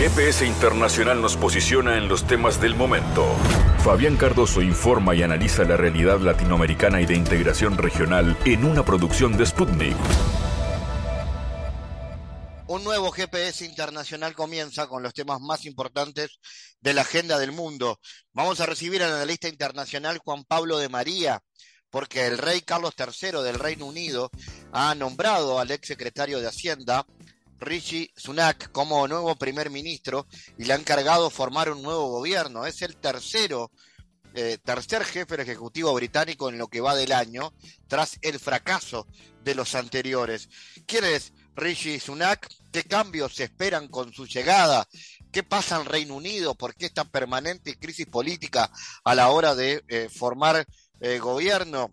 GPS Internacional nos posiciona en los temas del momento. Fabián Cardoso informa y analiza la realidad latinoamericana y de integración regional en una producción de Sputnik. Un nuevo GPS internacional comienza con los temas más importantes de la agenda del mundo. Vamos a recibir al analista internacional Juan Pablo de María, porque el rey Carlos III del Reino Unido ha nombrado al ex secretario de Hacienda, Rishi Sunak, como nuevo primer ministro y le ha encargado formar un nuevo gobierno. Es el tercero, eh, tercer jefe del Ejecutivo británico en lo que va del año, tras el fracaso de los anteriores. ¿Quién es Rishi Sunak? ¿Qué cambios se esperan con su llegada? ¿Qué pasa en Reino Unido? ¿Por qué esta permanente crisis política a la hora de eh, formar eh, gobierno?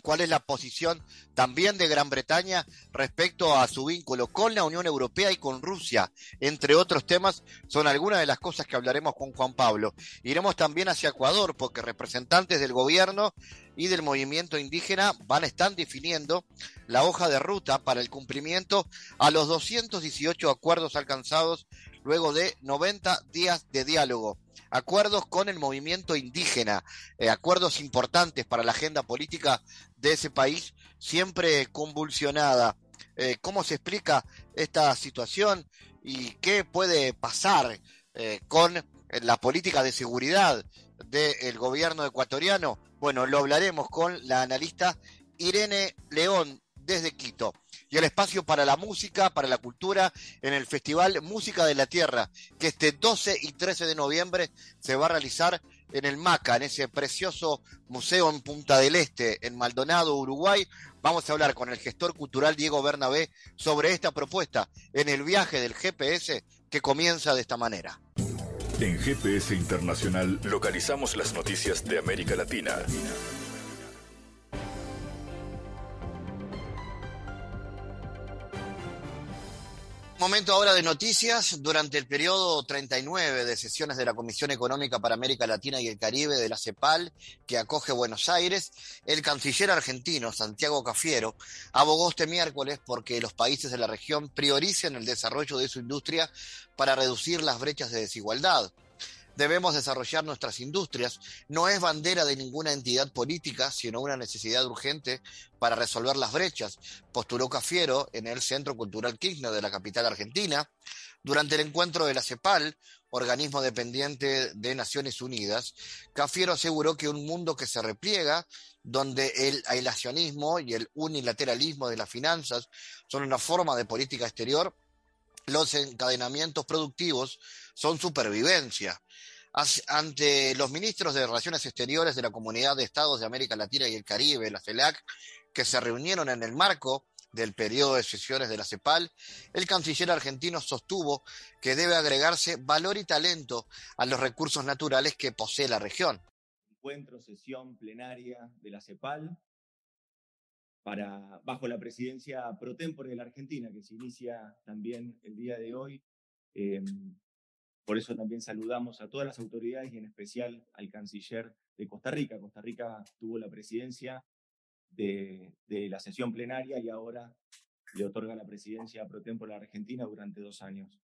¿Cuál es la posición también de Gran Bretaña respecto a su vínculo con la Unión Europea y con Rusia? Entre otros temas, son algunas de las cosas que hablaremos con Juan Pablo. Iremos también hacia Ecuador, porque representantes del gobierno y del movimiento indígena van a estar definiendo la hoja de ruta para el cumplimiento a los 218 acuerdos alcanzados luego de 90 días de diálogo acuerdos con el movimiento indígena, eh, acuerdos importantes para la agenda política de ese país, siempre convulsionada. Eh, ¿Cómo se explica esta situación y qué puede pasar eh, con la política de seguridad del gobierno ecuatoriano? Bueno, lo hablaremos con la analista Irene León desde Quito y el espacio para la música, para la cultura en el Festival Música de la Tierra, que este 12 y 13 de noviembre se va a realizar en el MACA, en ese precioso museo en Punta del Este, en Maldonado, Uruguay. Vamos a hablar con el gestor cultural Diego Bernabé sobre esta propuesta en el viaje del GPS que comienza de esta manera. En GPS Internacional localizamos las noticias de América Latina. Momento ahora de noticias. Durante el periodo 39 de sesiones de la Comisión Económica para América Latina y el Caribe de la CEPAL, que acoge Buenos Aires, el canciller argentino Santiago Cafiero abogó este miércoles porque los países de la región prioricen el desarrollo de su industria para reducir las brechas de desigualdad debemos desarrollar nuestras industrias. No es bandera de ninguna entidad política, sino una necesidad urgente para resolver las brechas, postuló Cafiero en el Centro Cultural Kirchner de la capital argentina. Durante el encuentro de la CEPAL, organismo dependiente de Naciones Unidas, Cafiero aseguró que un mundo que se repliega, donde el aislacionismo y el unilateralismo de las finanzas son una forma de política exterior, los encadenamientos productivos son supervivencia ante los ministros de Relaciones Exteriores de la Comunidad de Estados de América Latina y el Caribe, la CELAC, que se reunieron en el marco del periodo de sesiones de la CEPAL, el canciller argentino sostuvo que debe agregarse valor y talento a los recursos naturales que posee la región. Encuentro, sesión plenaria de la CEPAL para, bajo la presidencia pro tempore de la Argentina, que se inicia también el día de hoy. Eh, por eso también saludamos a todas las autoridades y en especial al canciller de Costa Rica. Costa Rica tuvo la presidencia de, la sesión plenaria y ahora le otorga la presidencia pro tempore a la Argentina durante dos años.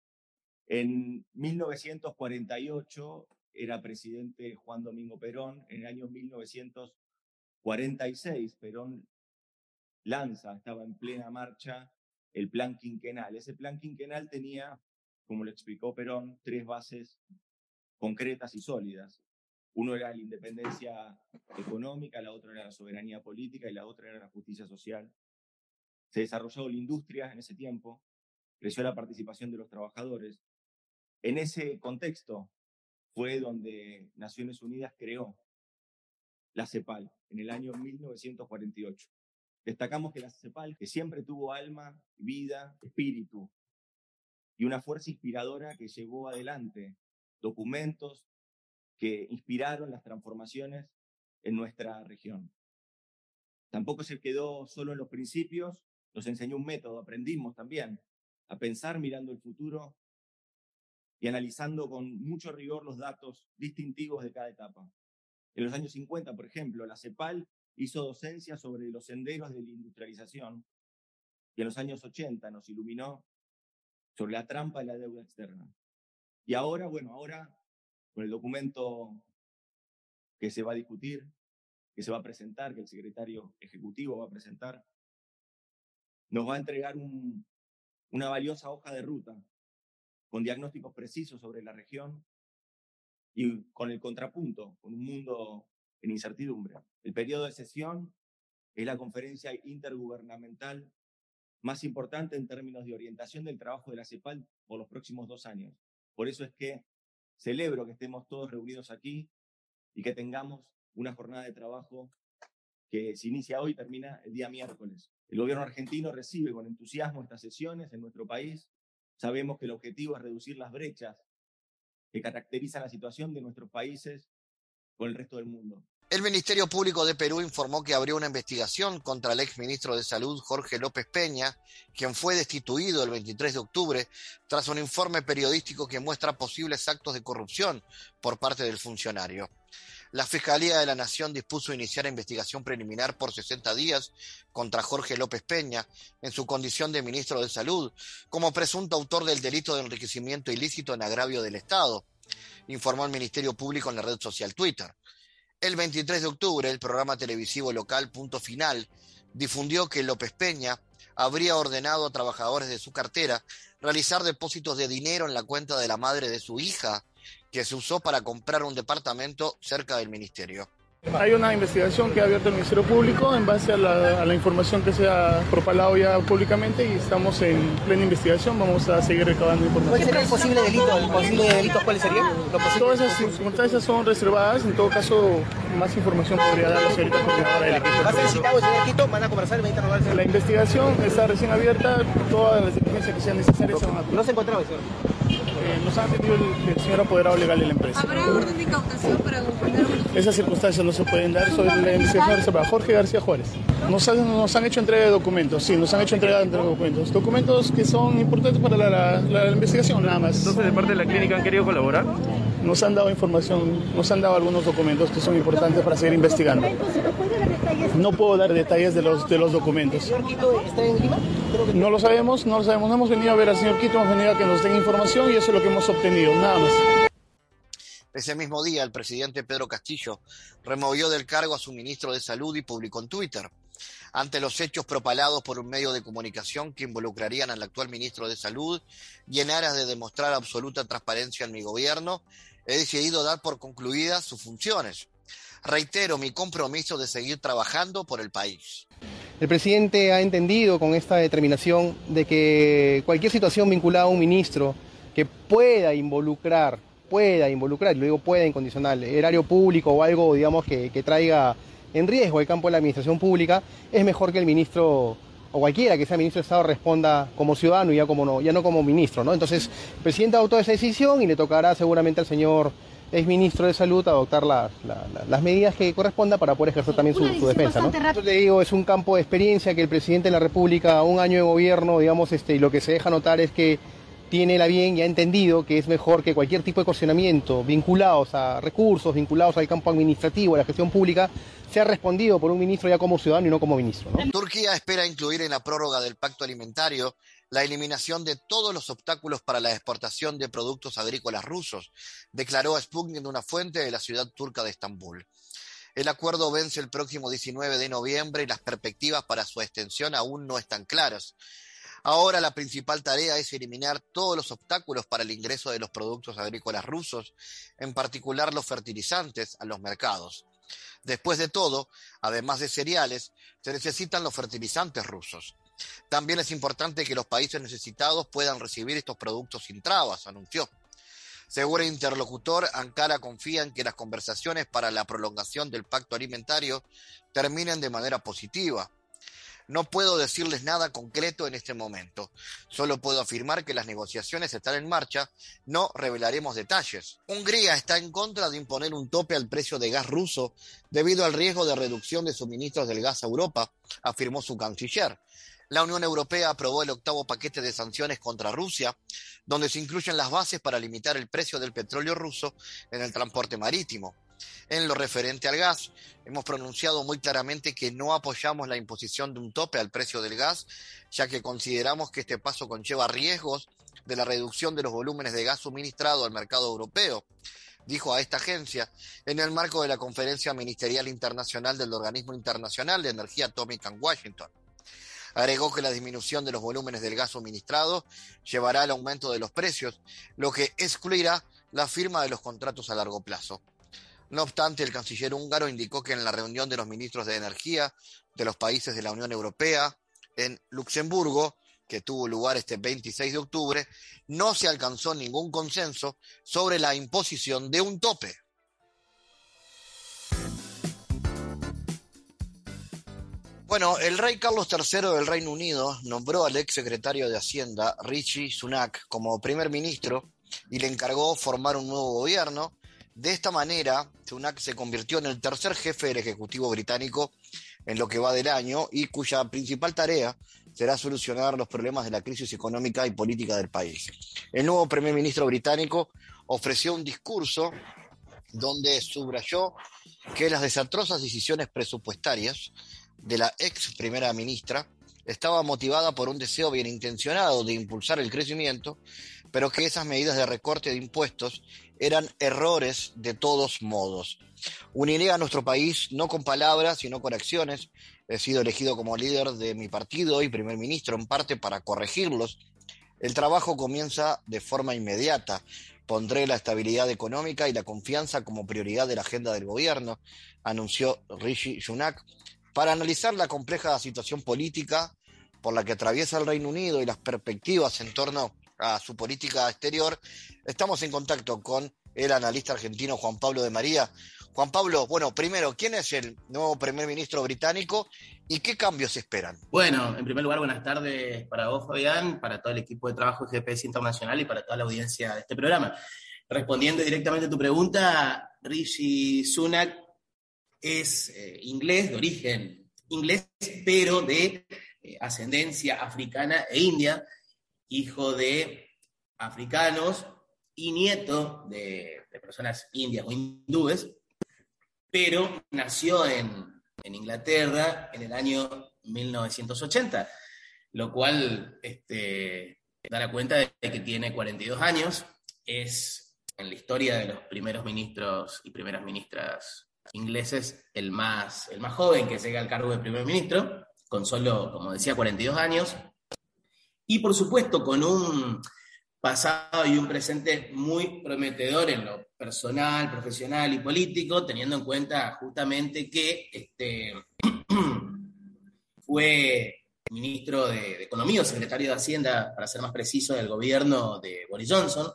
En 1948 era presidente Juan Domingo Perón. En el año 1946 Perón lanza, estaba en plena marcha, el plan quinquenal. Ese plan quinquenal tenía como lo explicó Perón, tres bases concretas y sólidas. Uno era la independencia económica, la otra era la soberanía política y la otra era la justicia social. Se desarrolló la industria en ese tiempo, creció la participación de los trabajadores. En ese contexto fue donde Naciones Unidas creó la CEPAL en el año 1948. Destacamos que la CEPAL, que siempre tuvo alma, vida, espíritu, y una fuerza inspiradora que llevó adelante documentos que inspiraron las transformaciones en nuestra región. Tampoco se quedó solo en los principios, nos enseñó un método, aprendimos también a pensar mirando el futuro y analizando con mucho rigor los datos distintivos de cada etapa. En los años 50, por ejemplo, la CEPAL hizo docencia sobre los senderos de la industrialización y en los años 80 nos iluminó sobre la trampa de la deuda externa. Y ahora, bueno, ahora con el documento que se va a discutir, que se va a presentar, que el secretario ejecutivo va a presentar, nos va a entregar una valiosa hoja de ruta con diagnósticos precisos sobre la región y con el contrapunto, con un mundo en incertidumbre. El periodo de sesión es la conferencia intergubernamental más importante en términos de orientación del trabajo de la CEPAL por los próximos dos años. Por eso es que celebro que estemos todos reunidos aquí y que tengamos una jornada de trabajo que se inicia hoy y termina el día miércoles. El gobierno argentino recibe con entusiasmo estas sesiones en nuestro país. Sabemos que el objetivo es reducir las brechas que caracterizan la situación de nuestros países con el resto del mundo. El Ministerio Público de Perú informó que abrió una investigación contra el exministro de Salud Jorge López Peña, quien fue destituido el 23 de octubre tras un informe periodístico que muestra posibles actos de corrupción por parte del funcionario. La Fiscalía de la Nación dispuso iniciar investigación preliminar por 60 días contra Jorge López Peña en su condición de ministro de Salud, como presunto autor del delito de enriquecimiento ilícito en agravio del Estado, informó el Ministerio Público en la red social Twitter. El 23 de octubre, el programa televisivo local Punto Final difundió que López Peña habría ordenado a trabajadores de su cartera realizar depósitos de dinero en la cuenta de la madre de su hija, que se usó para comprar un departamento cerca del ministerio. Hay una investigación que ha abierto el Ministerio Público en base a la, información que se ha propalado ya públicamente y estamos en plena investigación. Vamos a seguir recabando información. ¿Cuál sería el posible delito? ¿El posible delito cuáles serían? Todas esas circunstancias son reservadas. En todo caso, más información podría dar la señorita coordinadora del equipo. ¿Va a ser citado el señor Quito? ¿Van a conversar van a interrogarse? La investigación está recién abierta. Todas las diligencias que sean necesarias se van a ¿No se encontraba, señor? Eh, nos ha atendido el, el, señor apoderado legal de la empresa. ¿Habrá orden de incautación para confirmar? Esas circunstancias no se pueden dar sobre la investigación reservada. Jorge García Juárez. Nos han, nos han, hecho entrega de documentos, sí, nos han hecho entrega de documentos. Documentos que son importantes para la, la, la, investigación, nada más. Entonces, de parte de la clínica han querido colaborar. Nos han dado información, nos han dado algunos documentos que son importantes para seguir investigando. No puedo dar detalles de los, de los documentos. ¿El señor Quito está en Lima? No lo sabemos, no lo sabemos. No hemos venido a ver al señor Quito, hemos venido a que nos den información y eso es lo que hemos obtenido, nada más. Ese mismo día, el presidente Pedro Castillo removió del cargo a su ministro de Salud y publicó en Twitter. Ante los hechos propalados por un medio de comunicación que involucrarían al actual ministro de Salud y en aras de demostrar absoluta transparencia en mi gobierno, he decidido dar por concluidas sus funciones. Reitero mi compromiso de seguir trabajando por el país. El presidente ha entendido con esta determinación de que cualquier situación vinculada a un ministro que pueda involucrar pueda involucrar, lo digo pueda incondicional, erario público o algo, digamos, que, traiga en riesgo el campo de la administración pública, es mejor que el ministro o cualquiera que sea ministro de Estado responda como ciudadano y ya, como no, ya no como ministro. ¿no? Entonces, el presidente adoptó esa decisión y le tocará seguramente al señor exministro de Salud adoptar la, la, las medidas que corresponda para poder ejercer también su, su defensa. ¿no? Yo le digo, es un campo de experiencia que el presidente de la República, un año de gobierno, digamos, este, y lo que se deja notar es que tiene la bien y ha entendido que es mejor que cualquier tipo de cuestionamiento vinculados a recursos, vinculados al campo administrativo, a la gestión pública, sea respondido por un ministro ya como ciudadano y no como ministro. ¿no? Turquía espera incluir en la prórroga del pacto alimentario la eliminación de todos los obstáculos para la exportación de productos agrícolas rusos, declaró Sputnik una fuente de la ciudad turca de Estambul. El acuerdo vence el próximo 19 de noviembre y las perspectivas para su extensión aún no están claras. Ahora la principal tarea es eliminar todos los obstáculos para el ingreso de los productos agrícolas rusos, en particular los fertilizantes, a los mercados. Después de todo, además de cereales, se necesitan los fertilizantes rusos. También es importante que los países necesitados puedan recibir estos productos sin trabas, anunció. Según el interlocutor, Ankara confía en que las conversaciones para la prolongación del pacto alimentario terminen de manera positiva. No puedo decirles nada concreto en este momento. Solo puedo afirmar que las negociaciones están en marcha. No revelaremos detalles. Hungría está en contra de imponer un tope al precio de gas ruso debido al riesgo de reducción de suministros del gas a Europa, afirmó su canciller. La Unión Europea aprobó el octavo paquete de sanciones contra Rusia, donde se incluyen las bases para limitar el precio del petróleo ruso en el transporte marítimo. En lo referente al gas, hemos pronunciado muy claramente que no apoyamos la imposición de un tope al precio del gas, ya que consideramos que este paso conlleva riesgos de la reducción de los volúmenes de gas suministrado al mercado europeo, dijo a esta agencia en el marco de la Conferencia Ministerial Internacional del Organismo Internacional de Energía Atómica en Washington. Agregó que la disminución de los volúmenes del gas suministrado llevará al aumento de los precios, lo que excluirá la firma de los contratos a largo plazo. No obstante, el canciller húngaro indicó que en la reunión de los ministros de Energía de los países de la Unión Europea en Luxemburgo, que tuvo lugar este 26 de octubre, no se alcanzó ningún consenso sobre la imposición de un tope. Bueno, el rey Carlos III del Reino Unido nombró al ex secretario de Hacienda, Richie Sunak, como primer ministro y le encargó formar un nuevo gobierno. De esta manera, Sunak se convirtió en el tercer jefe del Ejecutivo británico en lo que va del año y cuya principal tarea será solucionar los problemas de la crisis económica y política del país. El nuevo primer ministro británico ofreció un discurso donde subrayó que las desastrosas decisiones presupuestarias de la ex primera ministra estaba motivada por un deseo bien intencionado de impulsar el crecimiento, pero que esas medidas de recorte de impuestos eran errores de todos modos. Uniré a nuestro país no con palabras, sino con acciones. He sido elegido como líder de mi partido y primer ministro en parte para corregirlos. El trabajo comienza de forma inmediata. Pondré la estabilidad económica y la confianza como prioridad de la agenda del gobierno, anunció Rishi Sunak, para analizar la compleja situación política por la que atraviesa el Reino Unido y las perspectivas en torno a su política exterior, estamos en contacto con el analista argentino Juan Pablo de María. Juan Pablo, bueno, primero, ¿quién es el nuevo primer ministro británico y qué cambios esperan? Bueno, en primer lugar, buenas tardes para vos, Fabián, para todo el equipo de trabajo de GPS Internacional y para toda la audiencia de este programa. Respondiendo directamente a tu pregunta, Rishi Sunak es eh, inglés, de origen inglés, pero de eh, ascendencia africana e india, hijo de africanos y nieto de, personas indias o hindúes, pero nació en, en, Inglaterra en el año 1980, lo cual este, da cuenta de que tiene 42 años, es en la historia de los primeros ministros y primeras ministras ingleses el más, el más joven que llega al cargo de primer ministro, con solo, como decía, 42 años, y por supuesto con un pasado y un presente muy prometedor en lo personal, profesional y político, teniendo en cuenta justamente que este, fue ministro de, Economía o secretario de Hacienda, para ser más preciso, del gobierno de Boris Johnson,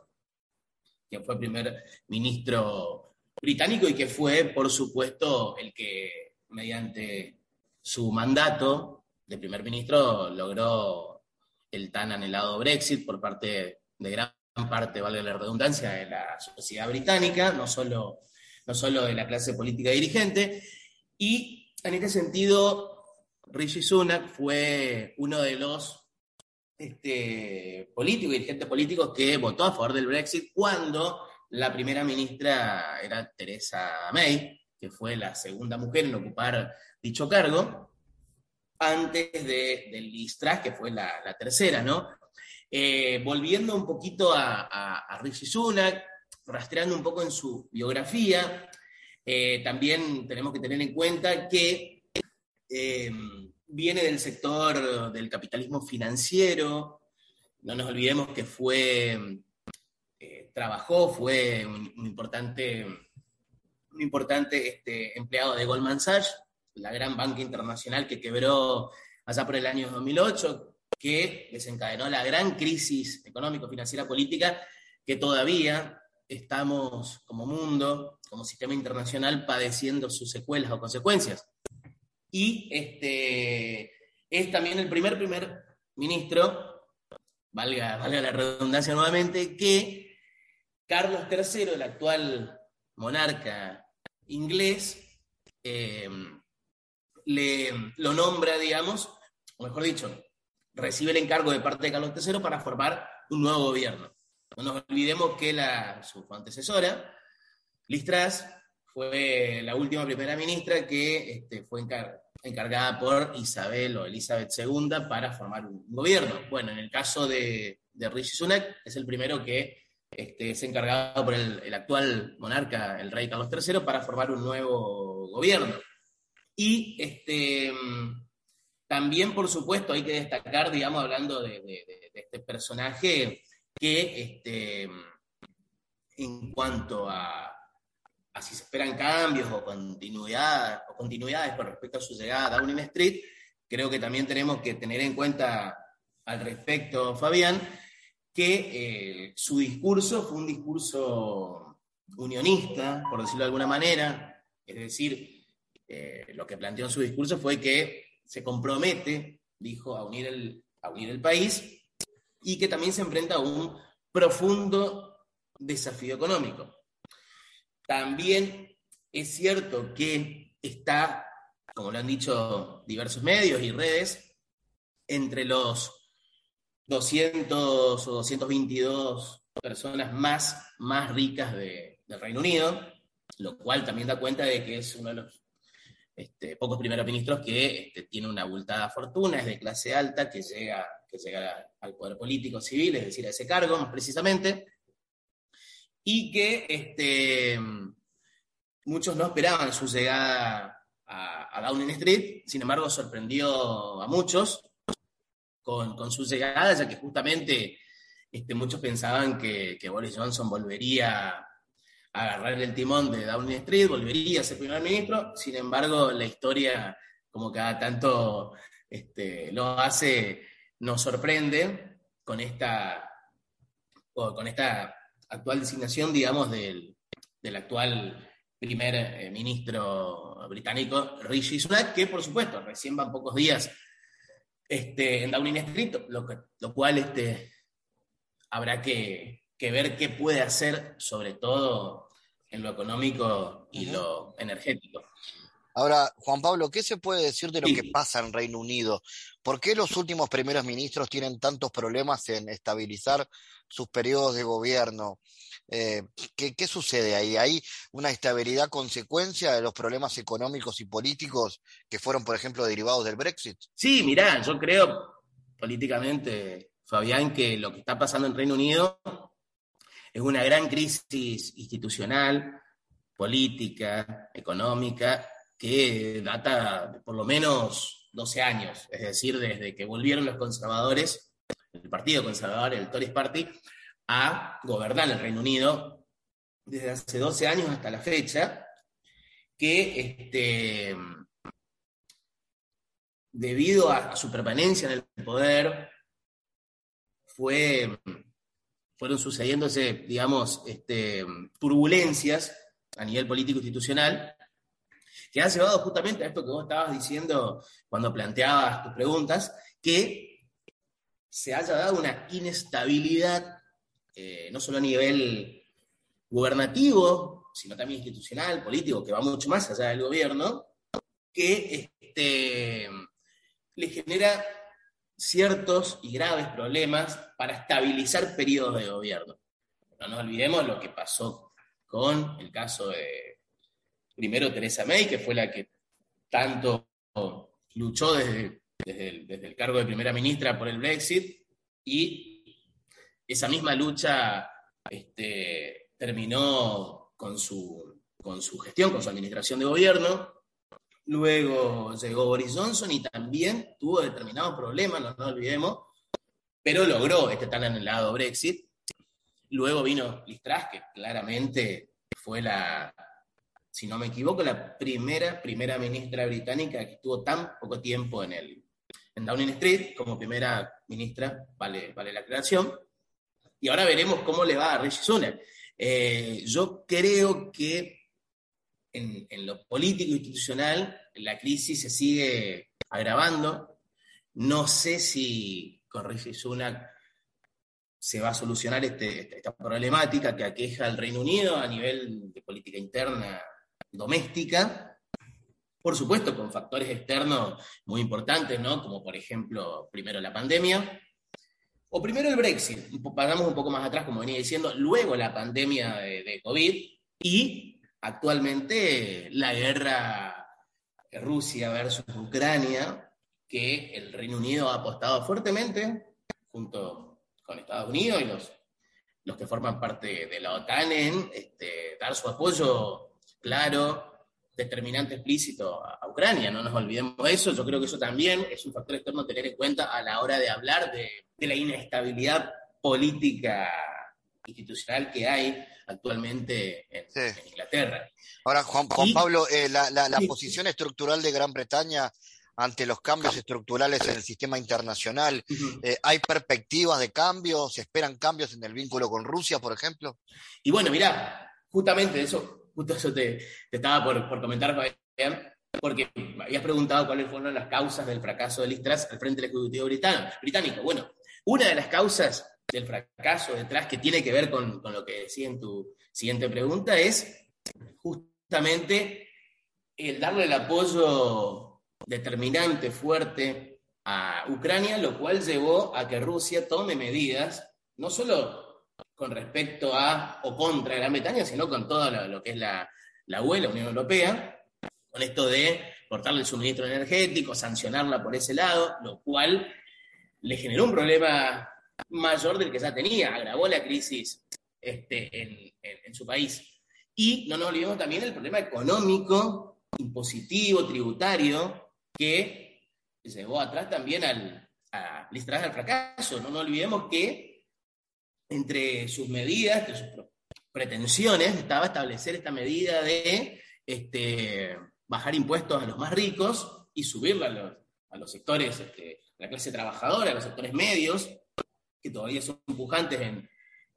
quien fue primer ministro británico y que fue, por supuesto, el que mediante su mandato de primer ministro logró el tan anhelado Brexit por parte de gran parte, vale la redundancia, de la sociedad británica, no solo, no solo de la clase política dirigente. Y en este sentido, Rishi Sunak fue uno de los este, políticos, dirigentes políticos que votó a favor del Brexit cuando la primera ministra era Teresa May, que fue la segunda mujer en ocupar dicho cargo, antes de, de Liz que fue la, tercera, ¿no? Eh, volviendo un poquito a, a, a, Rishi Sunak, rastreando un poco en su biografía, eh, también tenemos que tener en cuenta que eh, viene del sector del capitalismo financiero, no nos olvidemos que fue trabajó, fue un, importante, un importante este, empleado de Goldman Sachs, la gran banca internacional que quebró allá por el año 2008, que desencadenó la gran crisis económico-financiera política que todavía estamos como mundo, como sistema internacional, padeciendo sus secuelas o consecuencias. Y este, es también el primer primer ministro, valga, valga la redundancia nuevamente, que Carlos III, el actual monarca inglés, eh, le, lo nombra, digamos, o mejor dicho, recibe el encargo de parte de Carlos III para formar un nuevo gobierno. No nos olvidemos que la, su antecesora, Liz Truss, fue la última primera ministra que este, fue encar- encargada por Isabel o Elizabeth II para formar un gobierno. Bueno, en el caso de, de Rishi Sunak, es el primero que este, es encargado por el, actual monarca, el rey Carlos III, para formar un nuevo gobierno. Y este, también, por supuesto, hay que destacar, digamos, hablando de este personaje, que este, en cuanto a, a si se esperan cambios o, continuidad, o continuidades con respecto a su llegada a Downing Street, creo que también tenemos que tener en cuenta al respecto, Fabián, que eh, su discurso fue un discurso unionista, por decirlo de alguna manera, es decir, eh, lo que planteó en su discurso fue que se compromete, dijo, a unir el, a unir el país y que también se enfrenta a un profundo desafío económico. También es cierto que está, como lo han dicho diversos medios y redes, entre los 200 o 222 personas más, más ricas de- del Reino Unido, lo cual también da cuenta de que es uno de los este, pocos primeros ministros que este, tiene una abultada fortuna, es de clase alta, que llega, que llega al poder político civil, es decir, a ese cargo más precisamente, y que este, muchos no esperaban su llegada a, a Downing Street, sin embargo sorprendió a muchos con, con su llegada, ya que justamente este, muchos pensaban que, Boris Johnson volvería a agarrar el timón de Downing Street, volvería a ser primer ministro, sin embargo la historia, como cada tanto este, lo hace, nos sorprende con esta, con esta actual designación, digamos, del, del actual primer eh, ministro británico, Rishi Sunak, que por supuesto recién van pocos días este, en Downing Street, lo, que- lo cual este, habrá que, que ver qué puede hacer, sobre todo en lo económico y lo energético. Ahora, Juan Pablo, ¿qué se puede decir de lo que pasa en Reino Unido? ¿Por qué los últimos primeros ministros tienen tantos problemas en estabilizar sus periodos de gobierno? Eh, ¿qué, qué sucede ahí? ¿Hay una estabilidad consecuencia de los problemas económicos y políticos que fueron, por ejemplo, derivados del Brexit? Sí, mirá, yo creo políticamente, Fabián, que lo que está pasando en Reino Unido es una gran crisis institucional, política, económica, que data por lo menos 12 años, es decir, desde que volvieron los conservadores, el Partido Conservador, el Tories Party, a gobernar el Reino Unido desde hace 12 años hasta la fecha, que este, debido a, su permanencia en el poder, fue, fueron sucediéndose, digamos, este, turbulencias a nivel político institucional, que han llevado justamente a esto que vos estabas diciendo cuando planteabas tus preguntas, que se haya dado una inestabilidad, eh, no solo a nivel gubernativo, sino también institucional, político, que va mucho más allá del gobierno, que este, le genera ciertos y graves problemas para estabilizar periodos de gobierno. No nos olvidemos lo que pasó con el caso de, primero, Teresa May, que fue la que tanto luchó desde, desde, el, desde el cargo de primera ministra por el Brexit, y esa misma lucha este, terminó con su, con su gestión, con su administración de gobierno, Luego llegó Boris Johnson y también tuvo determinados problemas, no nos olvidemos, pero logró este tan anhelado Brexit. Luego vino Liz que claramente fue la, si no me equivoco, la primera primera ministra británica que estuvo tan poco tiempo en, el, en Downing Street como primera ministra, vale, vale la aclaración. Y ahora veremos cómo le va a Rishi Sunak. Eh, yo creo que en, lo político e institucional la crisis se sigue agravando. No sé si con Rishi Sunak se va a solucionar este, esta problemática que aqueja al Reino Unido a nivel de política interna doméstica. Por supuesto, con factores externos muy importantes, ¿no? Como por ejemplo, primero la pandemia, o primero el Brexit, pasamos un poco más atrás, como venía diciendo, luego la pandemia de, COVID y actualmente la guerra Rusia versus Ucrania, que el Reino Unido ha apostado fuertemente junto con Estados Unidos y los, los que forman parte de la OTAN en este, dar su apoyo claro, determinante explícito a, a Ucrania. No nos olvidemos de eso. Yo creo que eso también es un factor externo a tener en cuenta a la hora de hablar de, de la inestabilidad política institucional que hay actualmente en, Sí. en Inglaterra. Ahora, Juan, Juan Y- Pablo, eh, la, la- la Sí. posición estructural de Gran Bretaña ante los cambios estructurales en el sistema internacional, eh, ¿hay perspectivas de cambios? ¿Se esperan cambios en el vínculo con Rusia, por ejemplo? Y bueno, mirá, justamente eso, justo eso te, estaba por, comentar, Fabián, porque habías preguntado cuáles fueron las causas del fracaso de Liz Truss al frente del Ejecutivo británico. Bueno, una de las causas del fracaso de Truss que tiene que ver con lo que decía en tu siguiente pregunta es justamente el darle el apoyo determinante, fuerte a Ucrania, lo cual llevó a que Rusia tome medidas, no solo con respecto a o contra Gran Bretaña, sino con todo lo, que es la, la UE, la Unión Europea, con esto de cortarle el suministro energético, sancionarla por ese lado, lo cual le generó un problema mayor del que ya tenía, agravó la crisis este, en, su país. Y no nos olvidemos también del problema económico, impositivo, tributario, que llevó atrás también al, a al fracaso. No nos olvidemos que entre sus medidas, entre sus pretensiones, estaba establecer esta medida de este, bajar impuestos a los más ricos y subirla a los, a los sectores, este, la clase trabajadora, a los sectores medios, que todavía son pujantes en-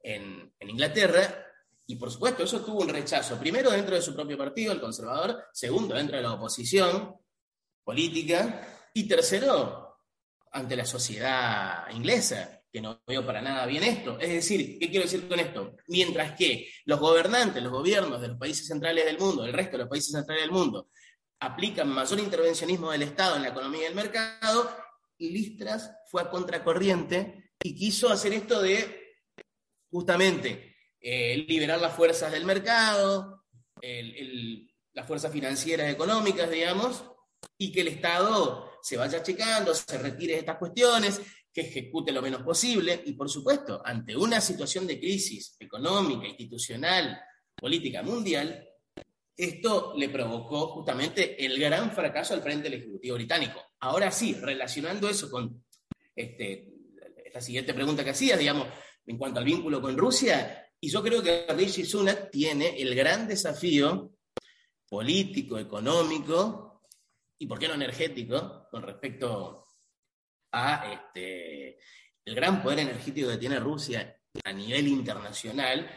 en Inglaterra. Y por supuesto, eso tuvo un rechazo, primero dentro de su propio partido, el conservador, segundo dentro de la oposición política, y tercero, ante la sociedad inglesa, que no veo para nada bien esto. Es decir, ¿qué quiero decir con esto? Mientras que los gobernantes, los gobiernos de los países centrales del mundo, el resto de los países centrales del mundo, aplican mayor intervencionismo del Estado en la economía y el mercado, Listras fue a contracorriente y quiso hacer esto de justamente eh, liberar las fuerzas del mercado, las fuerzas financieras económicas, digamos, y que el Estado se vaya achicando, se retire de estas cuestiones, que ejecute lo menos posible, y por supuesto, ante una situación de crisis económica, institucional, política mundial, esto le provocó justamente el gran fracaso al frente del Ejecutivo británico. Ahora sí, relacionando eso con este, esta siguiente pregunta que hacías, digamos, en cuanto al vínculo con Rusia, y yo creo que Rishi Sunak tiene el gran desafío político, económico y, ¿por qué no energético?, con respecto a este, el gran poder energético que tiene Rusia a nivel internacional,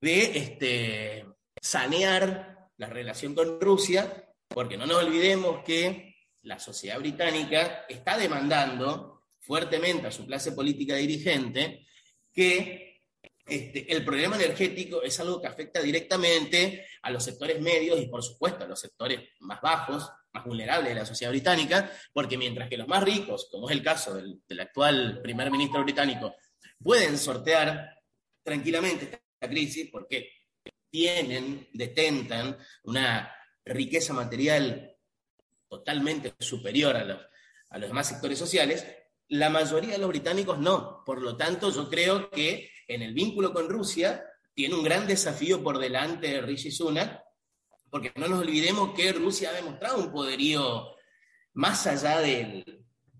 de este, sanear la relación con Rusia, porque no nos olvidemos que la sociedad británica está demandando fuertemente a su clase política dirigente que este, el problema energético es algo que afecta directamente a los sectores medios y, por supuesto, a los sectores más bajos, más vulnerables de la sociedad británica, porque mientras que los más ricos, como es el caso del, del actual primer ministro británico, pueden sortear tranquilamente esta crisis porque tienen, detentan una riqueza material totalmente superior a los, a los demás sectores sociales, la mayoría de los británicos no. Por lo tanto, yo creo que en el vínculo con Rusia tiene un gran desafío por delante de Rishi Sunak, porque no nos olvidemos que Rusia ha demostrado un poderío más allá de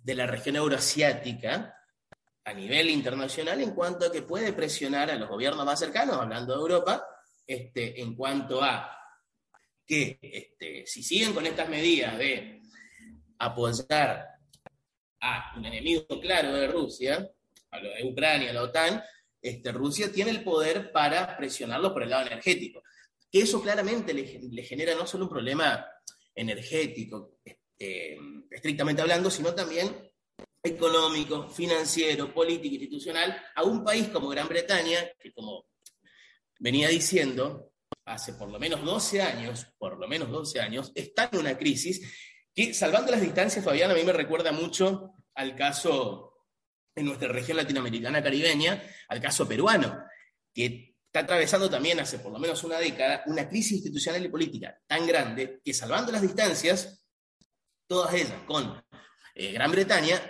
la región euroasiática a nivel internacional en cuanto a que puede presionar a los gobiernos más cercanos, hablando de Europa, este, en cuanto a que este, si siguen con estas medidas de apoyar a un enemigo claro de Rusia, a lo de Ucrania, a la OTAN, este, Rusia tiene el poder para presionarlo por el lado energético. Que eso claramente le, genera no solo un problema energético, este, estrictamente hablando, sino también económico, financiero, político, institucional, a un país como Gran Bretaña, que como venía diciendo, hace por lo menos 12 años, por lo menos 12 años, está en una crisis que, salvando las distancias, Fabián, a mí me recuerda mucho al caso en nuestra región latinoamericana caribeña, al caso peruano, que está atravesando también hace por lo menos una década una crisis institucional y política tan grande que salvando las distancias, todas ellas con eh, Gran Bretaña,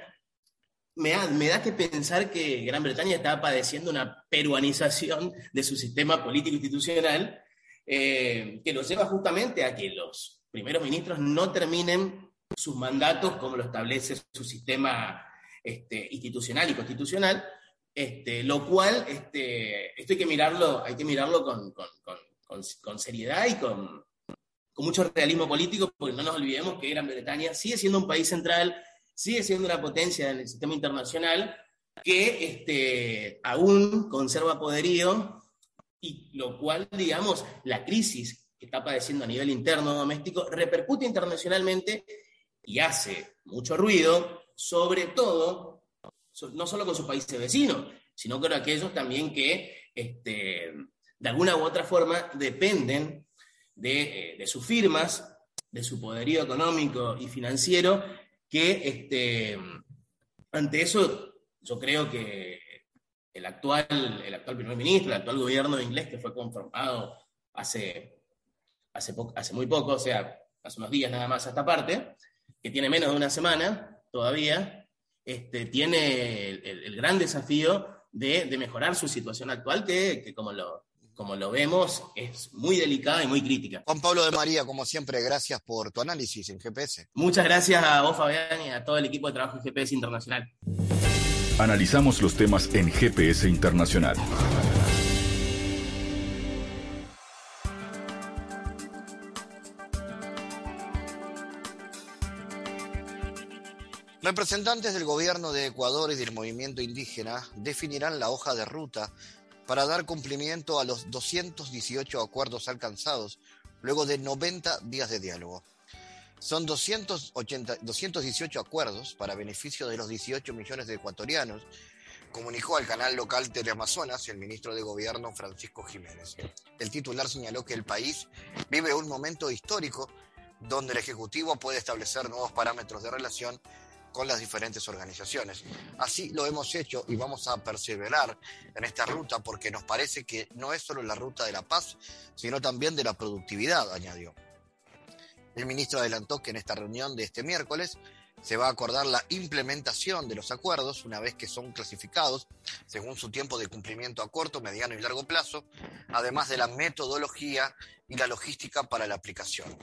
me, me, da que pensar que Gran Bretaña está padeciendo una peruanización de su sistema político institucional eh, que lo lleva justamente a que los primeros ministros no terminen sus mandatos como lo establece su sistema este, institucional y constitucional, este, lo cual este, esto hay que mirarlo, hay que mirarlo con, seriedad y con, mucho realismo político, porque no nos olvidemos que Gran Bretaña sigue siendo un país central, sigue siendo una potencia en el sistema internacional, que este, aún conserva poderío, y lo cual, digamos, la crisis que está padeciendo a nivel interno doméstico repercute internacionalmente y hace mucho ruido, sobre todo, no solo con sus países vecinos, sino con aquellos también que este, de alguna u otra forma dependen de, eh, sus firmas, de su poderío económico y financiero, que este, ante eso yo creo que el actual, el actual primer ministro, el actual gobierno inglés que fue conformado hace, hace, hace muy poco, o sea, hace unos días nada más a esta parte, que tiene menos de una semana todavía, este, tiene el, gran desafío de, mejorar su situación actual, que, como, lo, como lo vemos es muy delicada y muy crítica. Juan Pablo de María, como siempre, gracias por tu análisis en GPS. Muchas gracias a vos, Fabián, y a todo el equipo de trabajo en GPS Internacional. Analizamos los temas en GPS Internacional. Representantes del gobierno de Ecuador y del movimiento indígena definirán la hoja de ruta para dar cumplimiento a los 218 acuerdos alcanzados luego de 90 días de diálogo. Son 280, 218 acuerdos para beneficio de los 18 millones de ecuatorianos, comunicó al canal local Teleamazonas el ministro de Gobierno Francisco Jiménez. El titular señaló que el país vive un momento histórico donde el Ejecutivo puede establecer nuevos parámetros de relación con las diferentes organizaciones. Así lo hemos hecho y vamos a perseverar en esta ruta porque nos parece que no es solo la ruta de la paz, sino también de la productividad, añadió. El ministro adelantó que en esta reunión de este miércoles se va a acordar la implementación de los acuerdos una vez que son clasificados según su tiempo de cumplimiento a corto, mediano y largo plazo, además de la metodología y la logística para la aplicación.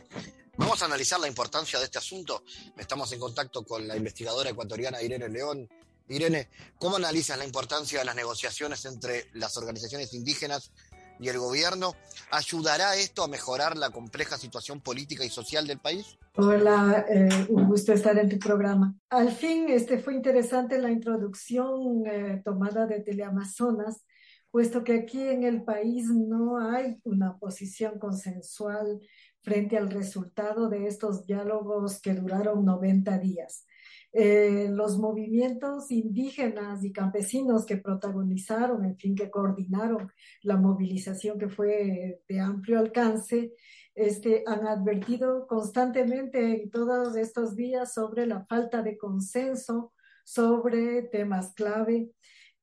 Vamos a analizar la importancia de este asunto. Estamos en contacto con la investigadora ecuatoriana Irene León. Irene, ¿cómo analizas la importancia de las negociaciones entre las organizaciones indígenas y el gobierno? ¿Ayudará esto a mejorar la compleja situación política y social del país? Hola, eh, un gusto estar en tu programa. Al fin, este fue interesante la introducción eh, tomada de Teleamazonas, puesto que aquí en el país no hay una posición consensual frente al resultado de estos diálogos que duraron 90 días. Eh, los movimientos indígenas y campesinos que protagonizaron, en fin, que coordinaron la movilización que fue de amplio alcance, este, han advertido constantemente en todos estos días sobre la falta de consenso sobre temas clave.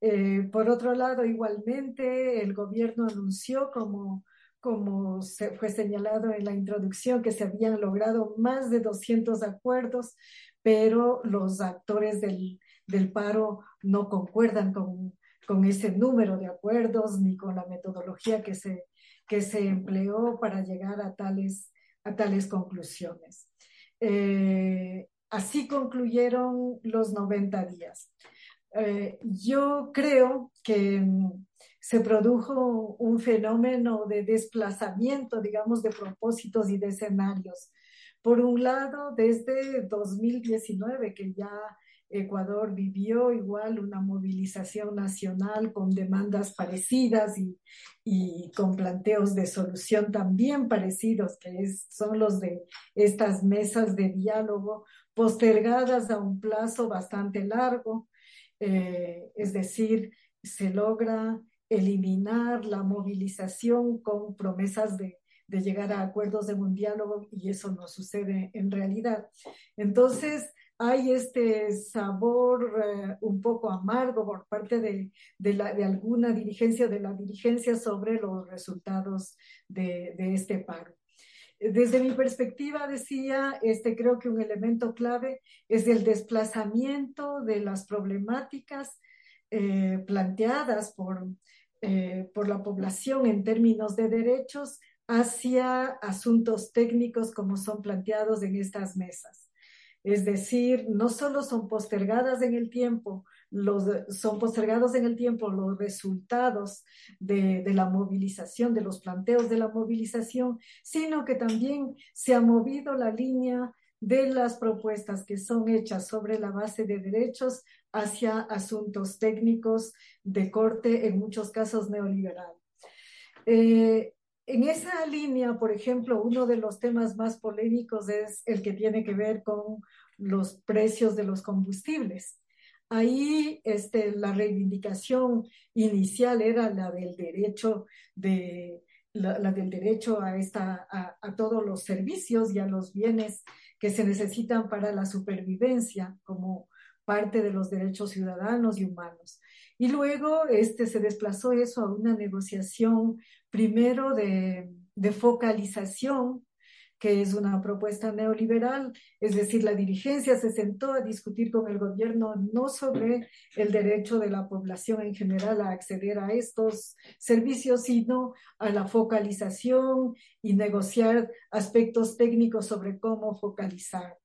Eh, por otro lado, igualmente, el gobierno anunció como como se fue señalado en la introducción, que se habían logrado más de 200 acuerdos, pero los actores del, del paro no concuerdan con, con, ese número de acuerdos ni con la metodología que se, que se empleó para llegar a tales, a tales conclusiones. Eh, así concluyeron los 90 días. Eh, yo creo que se produjo un fenómeno de desplazamiento, digamos, de propósitos y de escenarios. Por un lado, desde 2019, que ya Ecuador vivió igual una movilización nacional con demandas parecidas y, con planteos de solución también parecidos, que son los de estas mesas de diálogo postergadas a un plazo bastante largo. Eh, es decir, se logra eliminar la movilización con promesas de, llegar a acuerdos de un diálogo y eso no sucede en realidad. Entonces, hay este sabor eh, un poco amargo por parte de, alguna dirigencia, de la dirigencia sobre los resultados de, de, este paro. Desde mi perspectiva, decía, este, creo que un elemento clave es el desplazamiento de las problemáticas eh, planteadas por, eh, por la población en términos de derechos hacia asuntos técnicos como son planteados en estas mesas. Es decir, no solo son postergadas en el tiempo, los, son postergados en el tiempo los resultados de, de, la movilización, de los planteos de la movilización, sino que también se ha movido la línea de las propuestas que son hechas sobre la base de derechos hacia asuntos técnicos de corte, en muchos casos neoliberal. Eh, en esa línea, por ejemplo, uno de los temas más polémicos es el que tiene que ver con los precios de los combustibles. Ahí este, la reivindicación inicial era la del derecho de la, del derecho a, esta, a, todos los servicios y a los bienes que se necesitan para la supervivencia como parte de los derechos ciudadanos y humanos. Y luego este, se desplazó eso a una negociación primero de, de focalización que es una propuesta neoliberal, es decir, la dirigencia se sentó a discutir con el gobierno no sobre el derecho de la población en general a acceder a estos servicios, sino a la focalización y negociar aspectos técnicos sobre cómo focalizar.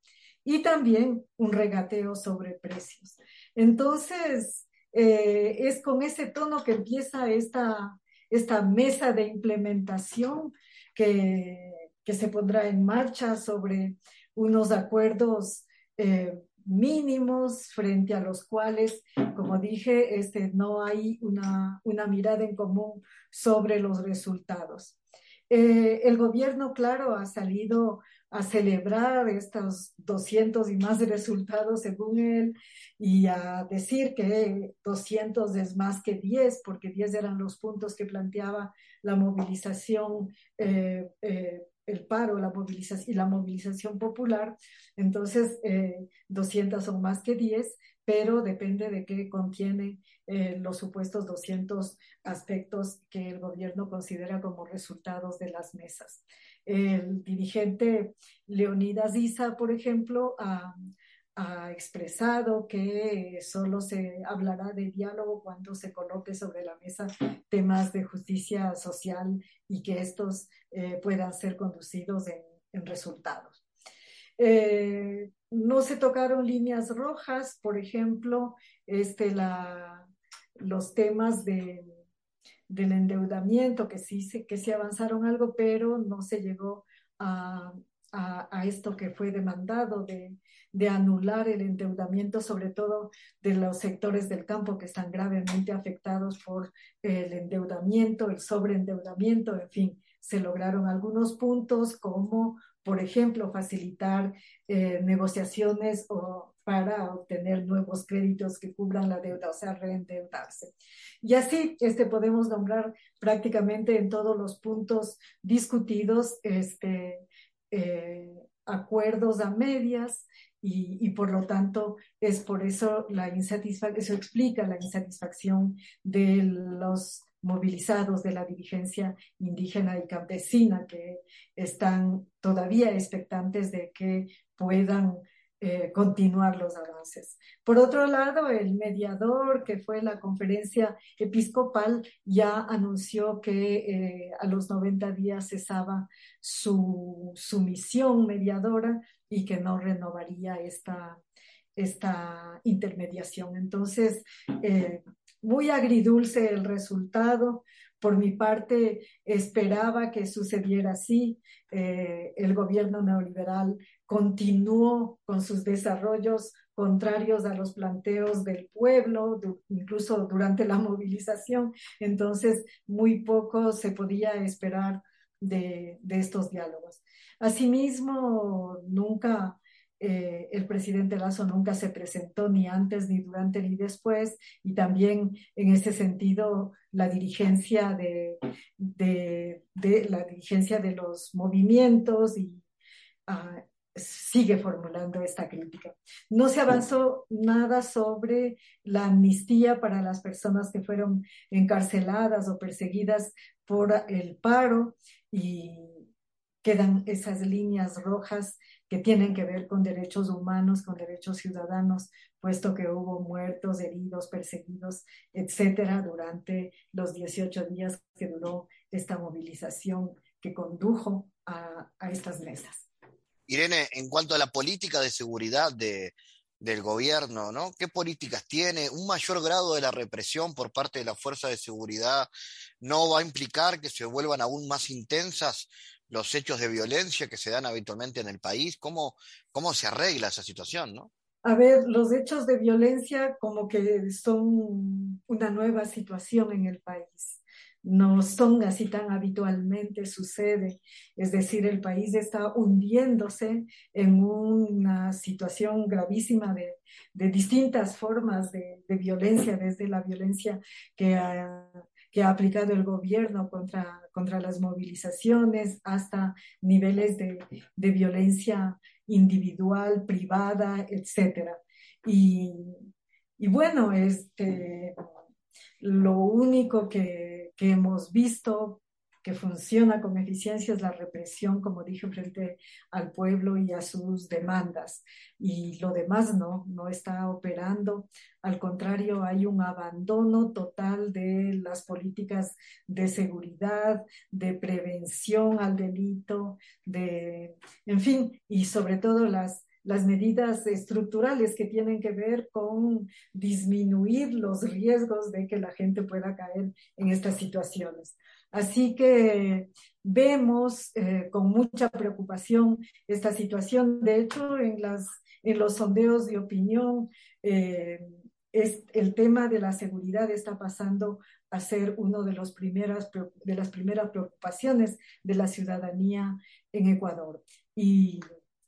Y también un regateo sobre precios. Entonces, eh, es con ese tono que empieza esta, esta mesa de implementación que que se pondrá en marcha sobre unos acuerdos eh, mínimos frente a los cuales, como dije, este, no hay una, una mirada en común sobre los resultados. Eh, el gobierno, claro, ha salido a celebrar estos 200 y más resultados según él y a decir que 200 es más que 10 porque 10 eran los puntos que planteaba la movilización eh, eh, el paro la movilización, y la movilización popular, entonces eh, 200 son más que 10, pero depende de qué contiene eh, los supuestos 200 aspectos que el gobierno considera como resultados de las mesas. El dirigente Leonidas Isa, por ejemplo, ha, expresado que solo se hablará de diálogo cuando se coloque sobre la mesa temas de justicia social y que estos eh, puedan ser conducidos en, resultados. Eh, no se tocaron líneas rojas, por ejemplo, este, los temas de, del endeudamiento, que sí, que sí avanzaron algo, pero no se llegó a, a, a esto que fue demandado de, de, anular el endeudamiento, sobre todo de los sectores del campo que están gravemente afectados por el endeudamiento, el sobreendeudamiento, en fin, se lograron algunos puntos como, por ejemplo, facilitar eh, negociaciones o para obtener nuevos créditos que cubran la deuda, o sea, reendeudarse. Y así este, podemos nombrar prácticamente en todos los puntos discutidos este, eh, acuerdos a medias y, y, por lo tanto es por eso la insatisfacción, eso explica la insatisfacción de los movilizados de la dirigencia indígena y campesina que están todavía expectantes de que puedan eh, continuar los avances. Por otro lado, el mediador, que fue la conferencia episcopal, ya anunció que eh, a los 90 días cesaba su, su, misión mediadora y que no renovaría esta, esta intermediación. Entonces, eh, muy agridulce el resultado. Por mi parte, esperaba que sucediera así. Eh, el gobierno neoliberal continuó con sus desarrollos contrarios a los planteos del pueblo, incluso durante la movilización. Entonces, muy poco se podía esperar de, de estos diálogos. Asimismo, nunca eh, el presidente Lazo nunca se presentó ni antes, ni durante, ni después, y también en ese sentido la dirigencia de, la dirigencia de los movimientos uh, sigue formulando esta crítica. No se avanzó nada sobre la amnistía para las personas que fueron encarceladas o perseguidas por el paro y quedan esas líneas rojas que tienen que ver con derechos humanos, con derechos ciudadanos, puesto que hubo muertos, heridos, perseguidos, etcétera, durante los 18 días que duró esta movilización que condujo a, a estas mesas. Irene, en cuanto a la política de seguridad de, del gobierno, ¿no? ¿Qué políticas tiene? ¿Un mayor grado de la represión por parte de la fuerza de seguridad no va a implicar que se vuelvan aún más intensas los hechos de violencia que se dan habitualmente en el país? ¿Cómo, cómo se arregla esa situación, no? A ver, los hechos de violencia como que son una nueva situación en el país no son así tan habitualmente sucede. Es decir, el país está hundiéndose en una situación gravísima de, distintas formas de, violencia, desde la violencia que ha, que ha aplicado el gobierno contra, contra las movilizaciones hasta niveles de, violencia individual, privada, etc. Y, y bueno, este, lo único que, hemos visto que funciona con eficiencia es la represión, como dije, frente al pueblo y a sus demandas. Y lo demás no, no está operando. Al contrario, hay un abandono total de las políticas de seguridad, de prevención al delito, de, en fin, y sobre todo las las medidas estructurales que tienen que ver con disminuir los riesgos de que la gente pueda caer en estas situaciones. Así que vemos eh, con mucha preocupación esta situación. De hecho, en, los sondeos de opinión, eh, es, el tema de la seguridad está pasando a ser una de, de las primeras preocupaciones de la ciudadanía en Ecuador. Y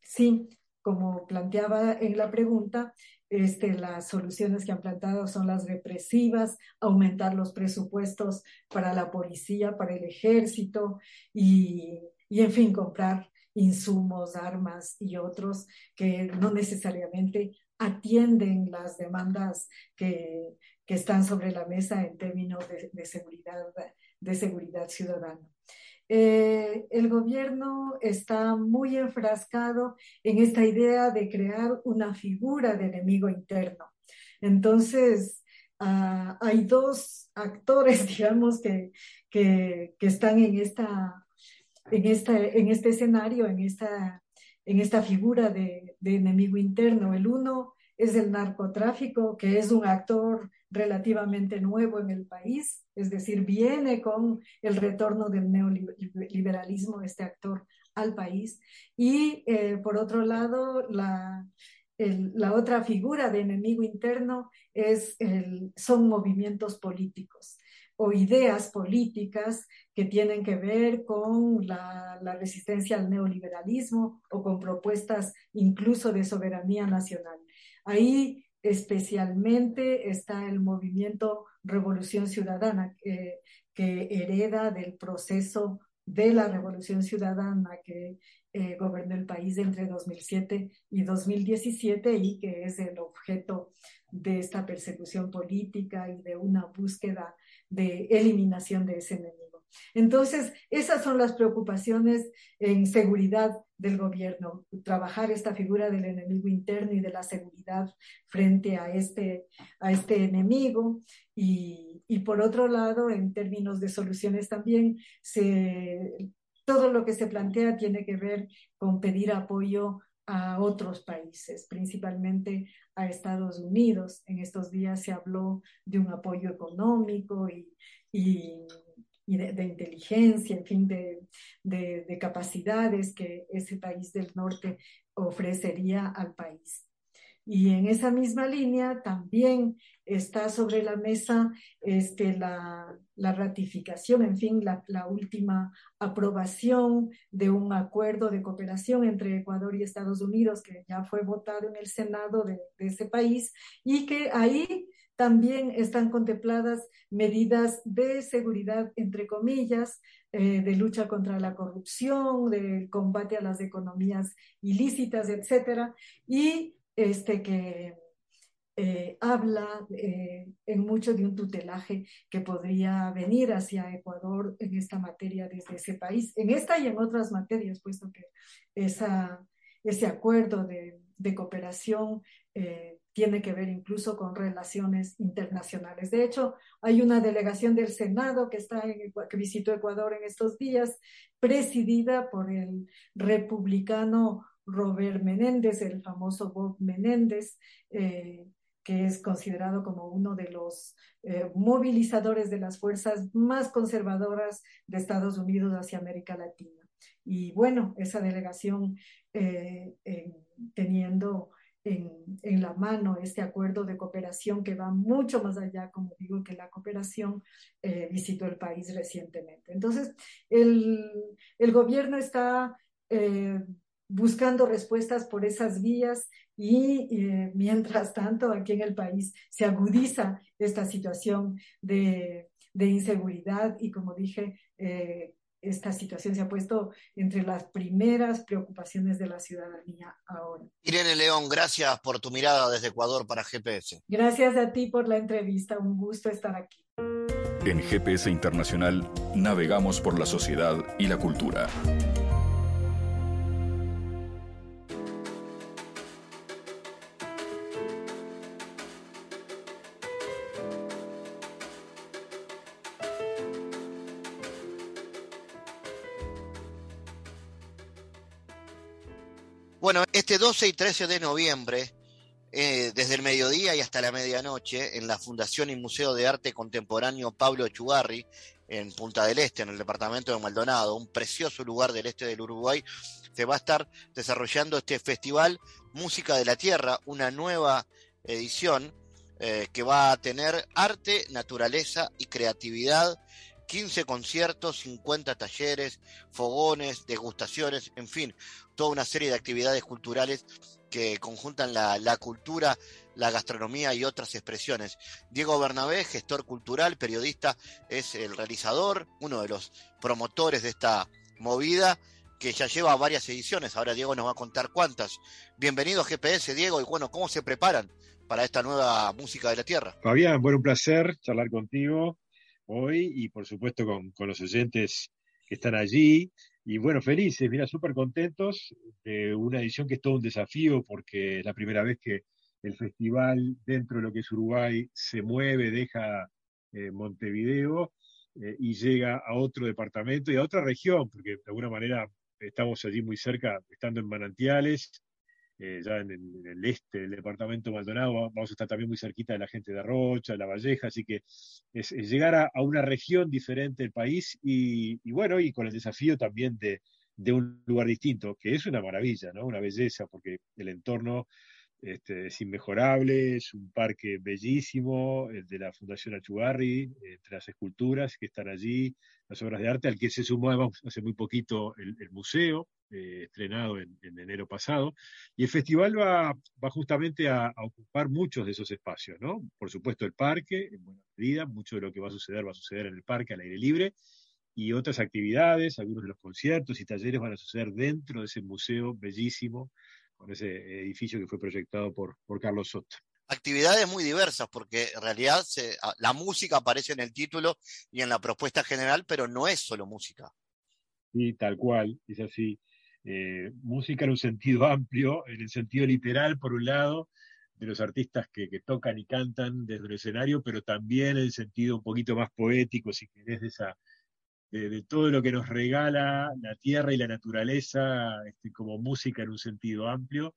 sí, como planteaba en la pregunta, este, las soluciones que han planteado son las represivas, aumentar los presupuestos para la policía, para el ejército y, y en fin, comprar insumos, armas y otros que no necesariamente atienden las demandas que, que están sobre la mesa en términos de, de seguridad, de seguridad ciudadana. Eh, el gobierno está muy enfrascado en esta idea de crear una figura de enemigo interno. Entonces, ah, hay dos actores, digamos, que, que, están en, esta, en, esta, en este escenario, en esta, en esta figura de, de enemigo interno. El uno es el narcotráfico, que es un actor relativamente nuevo en el país, es decir, viene con el retorno del neoliberalismo, este actor, al país. Y eh, por otro lado, la, la, otra figura de enemigo interno es el, son movimientos políticos o ideas políticas que tienen que ver con la, la, resistencia al neoliberalismo o con propuestas incluso de soberanía nacional. Ahí especialmente está el movimiento Revolución Ciudadana, que hereda del proceso de la Revolución Ciudadana que eh, gobernó el país entre 2007 y 2017 y que es el objeto de esta persecución política y de una búsqueda de eliminación de ese enemigo. Entonces, esas son las preocupaciones en seguridad del gobierno, trabajar esta figura del enemigo interno y de la seguridad frente a este, a este enemigo. Y, y por otro lado, en términos de soluciones también, se, todo lo que se plantea tiene que ver con pedir apoyo a otros países, principalmente a Estados Unidos. En estos días se habló de un apoyo económico y, y de, inteligencia, en fin, de, de, capacidades que ese país del norte ofrecería al país. Y en esa misma línea también está sobre la mesa este, la, ratificación, en fin, la, la, última aprobación de un acuerdo de cooperación entre Ecuador y Estados Unidos que ya fue votado en el Senado de, de ese país y que ahí también están contempladas medidas de seguridad, entre comillas, eh, de lucha contra la corrupción, de combate a las economías ilícitas, etcétera, y este que eh, habla eh, en mucho de un tutelaje que podría venir hacia Ecuador en esta materia desde ese país, en esta y en otras materias, puesto que esa, ese acuerdo de, de cooperación tiene que ver incluso con relaciones internacionales. De hecho, hay una delegación del Senado que, está en, que visitó Ecuador en estos días, presidida por el republicano Robert Menéndez, el famoso Bob Menéndez, eh, que es considerado como uno de los eh, movilizadores de las fuerzas más conservadoras de Estados Unidos hacia América Latina. Y bueno, esa delegación eh, teniendo en, la mano este acuerdo de cooperación que va mucho más allá, como digo, que la cooperación eh, visitó el país recientemente. Entonces, el, el gobierno está eh, buscando respuestas por esas vías y eh, mientras tanto aquí en el país se agudiza esta situación de, de inseguridad y como dije, esta situación se ha puesto entre las primeras preocupaciones de la ciudadanía ahora. Irene León, gracias por tu mirada desde Ecuador para GPS. Gracias a ti por la entrevista, un gusto estar aquí. En GPS Internacional navegamos por la sociedad y la cultura. Este 12 y 13 de noviembre, eh, desde el mediodía y hasta la medianoche, en la Fundación y Museo de Arte Contemporáneo Pablo Chugarri, en Punta del Este, en el departamento de Maldonado, un precioso lugar del este del Uruguay, se va a estar desarrollando este festival Música de la Tierra, una nueva edición eh, que va a tener arte, naturaleza y creatividad 15 conciertos, 50 talleres, fogones, degustaciones, en fin, toda una serie de actividades culturales que conjuntan la, cultura, la gastronomía y otras expresiones. Diego Bernabé, gestor cultural, periodista, es el realizador, uno de los promotores de esta movida que ya lleva varias ediciones. Ahora Diego nos va a contar cuántas. Bienvenido a GPS, Diego, y bueno, ¿cómo se preparan para esta nueva música de la tierra? Fabián, bueno, un placer charlar contigo hoy y por supuesto con, los oyentes que están allí. Y bueno, felices, mira, súper contentos de una edición que es todo un desafío porque es la primera vez que el festival dentro de lo que es Uruguay se mueve, deja eh, Montevideo eh, y llega a otro departamento y a otra región, porque de alguna manera estamos allí muy cerca, estando en Manantiales, eh, ya en el, este del departamento Maldonado, vamos a estar también muy cerquita de la gente de Rocha, de La Valleja, así que es, llegar a, una región diferente del país y, bueno, y con el desafío también de, de, un lugar distinto, que es una maravilla, ¿no? Una belleza, porque el entorno este, es inmejorable, es un parque bellísimo, el de la Fundación Achugarri, entre las esculturas que están allí, las obras de arte, al que se sumó hace muy poquito el, museo, eh, estrenado en, enero pasado, y el festival va, va justamente a, ocupar muchos de esos espacios, ¿no? Por supuesto el parque, en buena medida, mucho de lo que va a suceder va a suceder en el parque al aire libre, y otras actividades, algunos de los conciertos y talleres van a suceder dentro de ese museo bellísimo, con ese edificio que fue proyectado por, por Carlos Soto. Actividades muy diversas, porque en realidad la música aparece en el título y en la propuesta general, pero no es solo música. Sí, tal cual, es así. Eh, música en un sentido amplio, en el sentido literal, por un lado, de los artistas que, que, tocan y cantan desde el escenario, pero también en el sentido un poquito más poético, si querés, de esa, de, todo lo que nos regala la tierra y la naturaleza este, como música en un sentido amplio.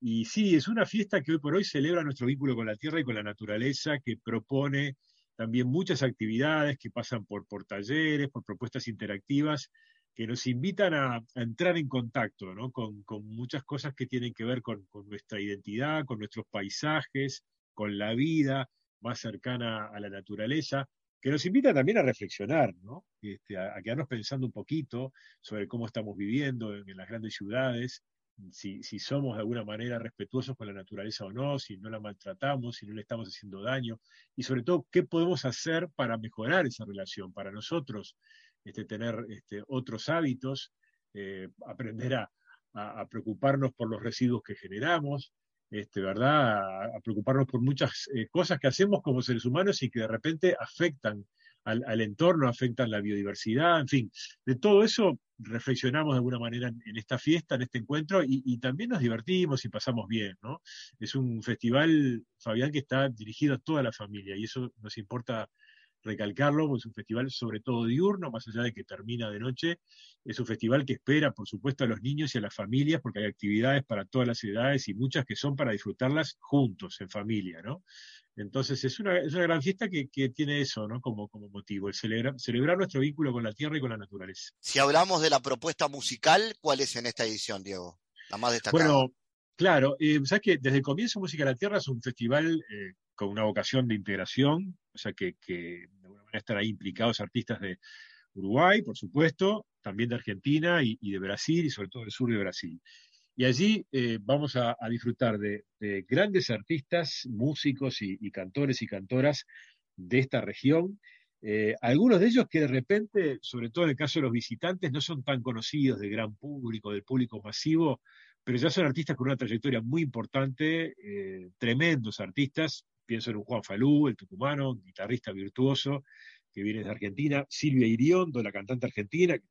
Y sí, es una fiesta que hoy por hoy celebra nuestro vínculo con la tierra y con la naturaleza, que propone también muchas actividades que pasan por, por talleres, por propuestas interactivas, que nos invitan a, entrar en contacto con, con, muchas cosas que tienen que ver con nuestra identidad, con nuestros paisajes, con la vida más cercana a la naturaleza que nos invita también a reflexionar, ¿no? Este, a, quedarnos pensando un poquito sobre cómo estamos viviendo en, las grandes ciudades si, si, somos de alguna manera respetuosos con la naturaleza o no, si no la maltratamos, si no le estamos haciendo daño, y sobre todo, qué podemos hacer para mejorar esa relación, para nosotros este, tener este, otros hábitos, eh, aprender a, a, preocuparnos por los residuos que generamos, este, ¿verdad? A, preocuparnos por muchas eh, cosas que hacemos como seres humanos y que de repente afectan al, entorno, afectan la biodiversidad, en fin, de todo eso reflexionamos de alguna manera en, esta fiesta, en este encuentro, y, también nos divertimos y pasamos bien, ¿no? Es un festival, Fabián, que está dirigido a toda la familia, y eso nos importa recalcarlo, es un festival sobre todo diurno, más allá de que termina de noche, es un festival que espera, por supuesto, a los niños y a las familias, porque hay actividades para todas las edades y muchas que son para disfrutarlas juntos, en familia, ¿no? Entonces es una, es una gran fiesta que, que, tiene eso ¿no? como, como motivo, el celebrar, celebrar nuestro vínculo con la tierra y con la naturaleza. Si hablamos de la propuesta musical, ¿cuál es en esta edición, Diego? La más destacada. Bueno, claro, eh, sabes que desde el comienzo Música de la Tierra es un festival eh, con una vocación de integración, o sea que, de alguna manera están ahí implicados artistas de Uruguay, por supuesto, también de Argentina y, y de Brasil y sobre todo del sur de Brasil. Y allí eh, vamos a, disfrutar de, grandes artistas, músicos y, cantores y cantoras de esta región. Eh, algunos de ellos que de repente, sobre todo en el caso de los visitantes, no son tan conocidos del gran público, del público masivo, pero ya son artistas con una trayectoria muy importante, eh, tremendos artistas. Pienso en un Juan Falú, el tucumano, guitarrista virtuoso, que viene de Argentina, Silvia Iriondo, la cantante argentina, que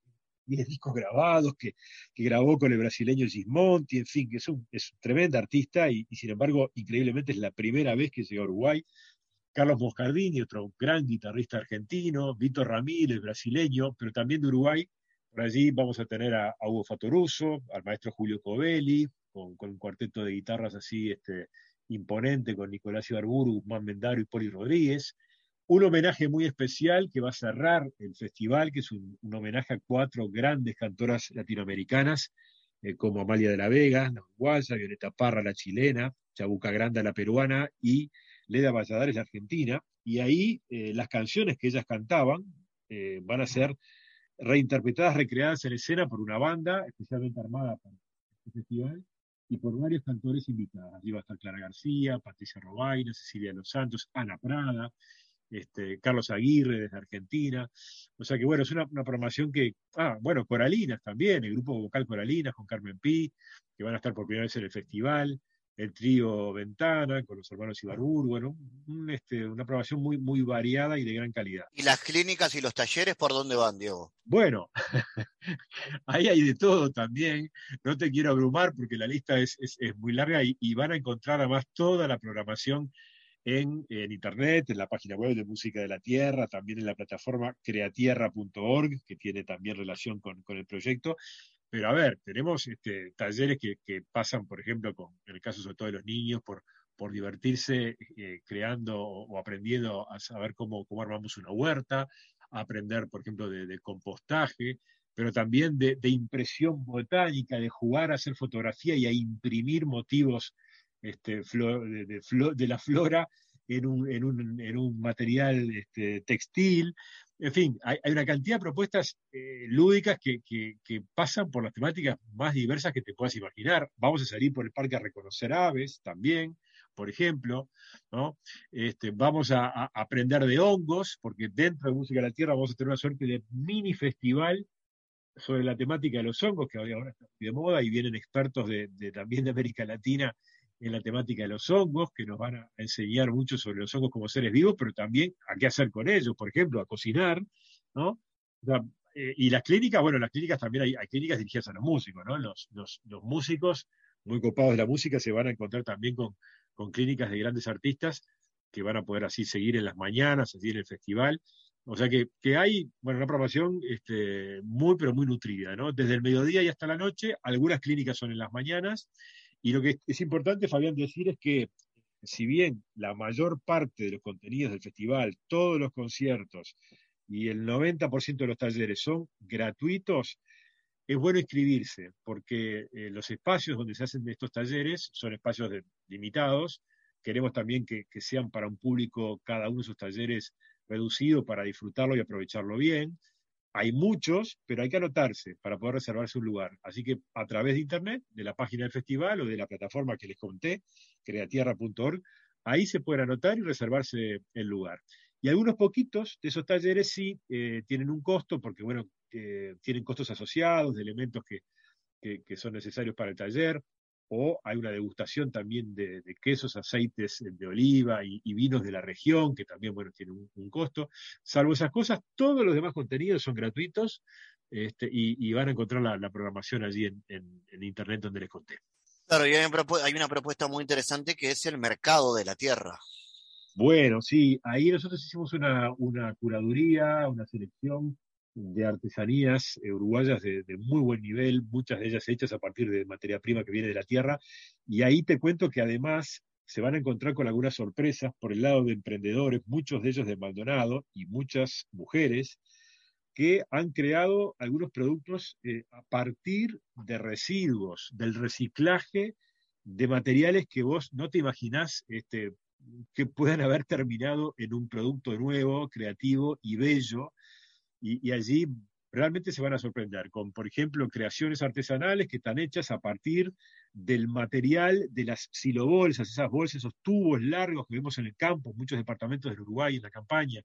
tiene discos grabados, que, grabó con el brasileño Gismonti, en fin, que es un, es tremenda artista y, sin embargo, increíblemente es la primera vez que llega a Uruguay. Carlos Moscardini, otro gran guitarrista argentino, Víctor Ramírez, brasileño, pero también de Uruguay. Por allí vamos a tener a, Hugo Fatoruso, al maestro Julio Covelli, con, un cuarteto de guitarras así este, imponente, con Nicolás Ibarburu, Guzmán Mendaro y Poli Rodríguez un homenaje muy especial que va a cerrar el festival, que es un, homenaje a cuatro grandes cantoras latinoamericanas, eh, como Amalia de la Vega, la uruguaya, Violeta Parra, la chilena, Chabuca Granda, la peruana, y Leda Valladares, la argentina. Y ahí eh, las canciones que ellas cantaban eh, van a ser reinterpretadas, recreadas en escena por una banda especialmente armada para este festival y por varios cantores invitados. Allí a estar Clara García, Patricia Robaina, Cecilia Los Santos, Ana Prada, este, Carlos Aguirre desde Argentina. O sea que bueno, es una, una, programación que, ah, bueno, Coralinas también, el grupo vocal Coralinas con Carmen Pi, que van a estar por primera vez en el festival, el trío Ventana con los hermanos Ibarbur, bueno, este, una programación muy, muy variada y de gran calidad. ¿Y las clínicas y los talleres por dónde van, Diego? Bueno, ahí hay de todo también. No te quiero abrumar porque la lista es, es, muy larga y, y, van a encontrar además toda la programación en, internet, en la página web de Música de la Tierra, también en la plataforma creatierra.org, que tiene también relación con, el proyecto. Pero a ver, tenemos este, talleres que, pasan, por ejemplo, en el caso sobre todo de los niños, por, por divertirse eh, creando o, aprendiendo a saber cómo, cómo armamos una huerta, aprender, por ejemplo, de, compostaje, pero también de, impresión botánica, de jugar a hacer fotografía y a imprimir motivos este, de, la flora en un, material este, textil. En fin, hay, una cantidad de propuestas eh, lúdicas que, pasan por las temáticas más diversas que te puedas imaginar. Vamos a salir por el parque a reconocer aves también, por ejemplo, ¿no? Este, vamos a, aprender de hongos, porque dentro de Música de la Tierra vamos a tener una suerte de mini festival sobre la temática de los hongos, que ahora está de moda y vienen expertos de, también de América Latina en la temática de los hongos, que nos van a enseñar mucho sobre los hongos como seres vivos, pero también a qué hacer con ellos, por ejemplo, a cocinar, ¿no? Eh, y las clínicas, bueno, las clínicas también hay, clínicas dirigidas a los músicos, ¿no? Los, los, músicos muy copados de la música se van a encontrar también con, con clínicas de grandes artistas que van a poder así seguir en las mañanas, así en el festival. O sea que, que hay, bueno, una programación este, muy, pero muy nutrida, ¿no? Desde el mediodía y hasta la noche, algunas clínicas son en las mañanas y lo que es importante, Fabián, decir es que si bien la mayor parte de los contenidos del festival, todos los conciertos y el 90% de los talleres son gratuitos, es bueno inscribirse, porque eh, los espacios donde se hacen estos talleres son espacios limitados. Queremos también que, que, sean para un público, cada uno de esos talleres reducido para disfrutarlo y aprovecharlo bien. Hay muchos, pero hay que anotarse para poder reservarse un lugar. Así que a través de internet, de la página del festival o de la plataforma que les conté, creatierra.org, ahí se pueden anotar y reservarse el lugar. Y algunos poquitos de esos talleres sí eh, tienen un costo, porque bueno, eh, tienen costos asociados de elementos que, que, son necesarios para el taller, o hay una degustación también de, quesos, aceites de oliva y, vinos de la región, que también, bueno, tienen un, costo. Salvo esas cosas, todos los demás contenidos son gratuitos este, y, van a encontrar la, programación allí en, internet donde les conté. Claro, y hay una propuesta muy interesante que es el mercado de la tierra. Bueno, sí, ahí nosotros hicimos una, una curaduría, una selección de artesanías uruguayas de, muy buen nivel, muchas de ellas hechas a partir de materia prima que viene de la tierra. Y ahí te cuento que además se van a encontrar con algunas sorpresas por el lado de emprendedores, muchos de ellos de Maldonado y muchas mujeres que han creado algunos productos eh, a partir de residuos, del reciclaje de materiales que vos no te imaginás este, que puedan haber terminado en un producto nuevo, creativo y bello y, allí realmente se van a sorprender con, por ejemplo, creaciones artesanales que están hechas a partir del material de las silobolsas, esas bolsas, esos tubos largos que vemos en el campo, muchos departamentos del Uruguay en la campaña,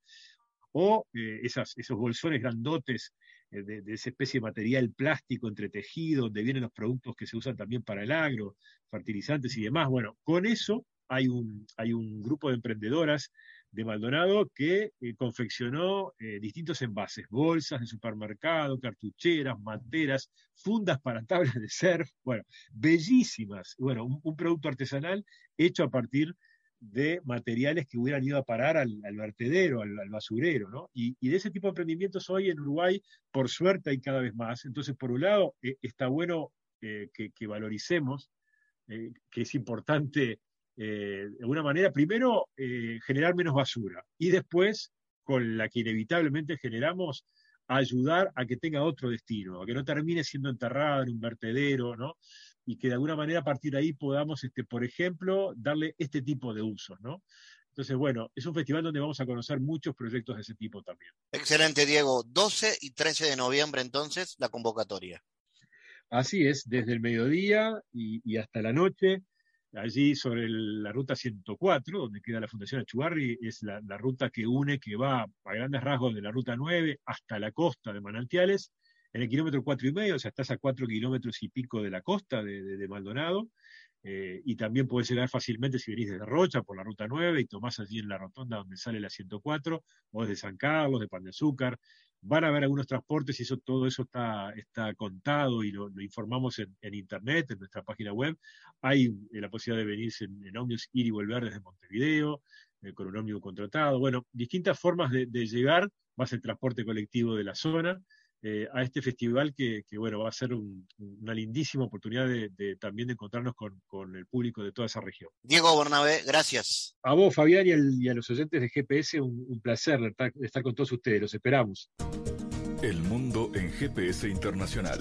o eh, esas, esos bolsones grandotes eh, de, de, esa especie de material plástico entretejido, donde vienen los productos que se usan también para el agro, fertilizantes y demás. Bueno, con eso hay un, hay un grupo de emprendedoras de Maldonado que eh, confeccionó eh, distintos envases, bolsas de supermercado, cartucheras, manteras, fundas para tablas de surf, bueno, bellísimas, bueno, un, producto artesanal hecho a partir de materiales que hubieran ido a parar al, vertedero, al, basurero, ¿no? Y, de ese tipo de emprendimientos hoy en Uruguay, por suerte, hay cada vez más. Entonces, por un lado, eh, está bueno que, valoricemos, que es importante eh, de alguna manera, primero, eh, generar menos basura y después, con la que inevitablemente generamos, ayudar a que tenga otro destino, a que no termine siendo enterrada en un vertedero, ¿no? Y que de alguna manera a partir de ahí podamos, este, por ejemplo, darle este tipo de usos, ¿no? Entonces, bueno, es un festival donde vamos a conocer muchos proyectos de ese tipo también. Excelente, Diego. 12 y 13 de noviembre, entonces, la convocatoria. Así es, desde el mediodía y hasta la noche allí sobre la ruta 104, donde queda la Fundación Achugarri, es la, ruta que une, que va a grandes rasgos de la ruta 9 hasta la costa de Manantiales, en el kilómetro cuatro y medio, o sea, estás a cuatro kilómetros y pico de la costa de, Maldonado, eh, y también puedes llegar fácilmente si venís desde Rocha por la ruta 9 y tomás allí en la rotonda donde sale la 104, o desde San Carlos, de Pan de Azúcar, van a haber algunos transportes y eso, todo eso está, está contado y lo, informamos en, internet, en nuestra página web. Hay eh, la posibilidad de venirse en, en ómnibus, ir y volver desde Montevideo, eh, con un ómnibus contratado. Bueno, distintas formas de, llegar, más el transporte colectivo de la zona. Eh, a este festival que, bueno, va a ser una lindísima oportunidad de, también de encontrarnos con, el público de toda esa región. Diego Bernabé, gracias. A vos, Fabián, y, a los oyentes de GPS, un, placer estar con todos ustedes. Los esperamos. El mundo en GPS Internacional.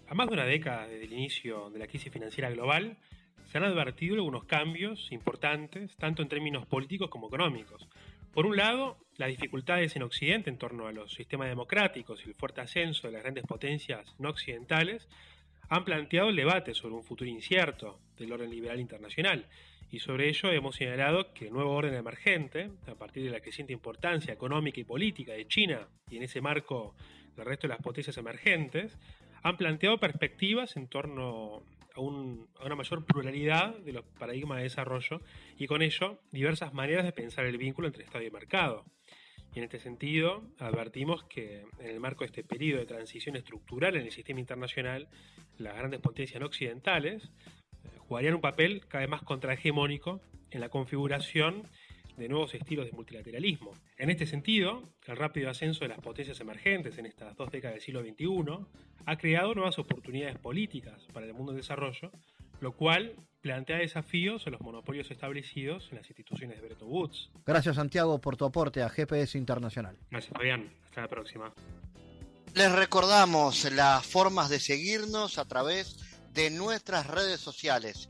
A más de una década desde el inicio de la crisis financiera global, se han advertido algunos cambios importantes, tanto en términos políticos como económicos. Por un lado, las dificultades en Occidente en torno a los sistemas democráticos y el fuerte ascenso de las grandes potencias no occidentales han planteado el debate sobre un futuro incierto del orden liberal internacional. Y sobre ello hemos señalado que el nuevo orden emergente, a partir de la creciente importancia económica y política de China y en ese marco del resto de las potencias emergentes, han planteado perspectivas en torno a, una mayor pluralidad de los paradigmas de desarrollo y con ello diversas maneras de pensar el vínculo entre Estado y mercado. Y en este sentido, advertimos que en el marco de este periodo de transición estructural en el sistema internacional, las grandes potencias no occidentales eh, jugarían un papel cada vez más contrahegemónico en la configuración de nuevos estilos de multilateralismo. En este sentido, el rápido ascenso de las potencias emergentes en estas dos décadas del siglo XXI ha creado nuevas oportunidades políticas para el mundo en desarrollo, lo cual plantea desafíos a los monopolios establecidos en las instituciones de Bretton Woods. Gracias Santiago por tu aporte a GPS Internacional. Gracias Fabián, hasta la próxima. Les recordamos las formas de seguirnos a través de nuestras redes sociales.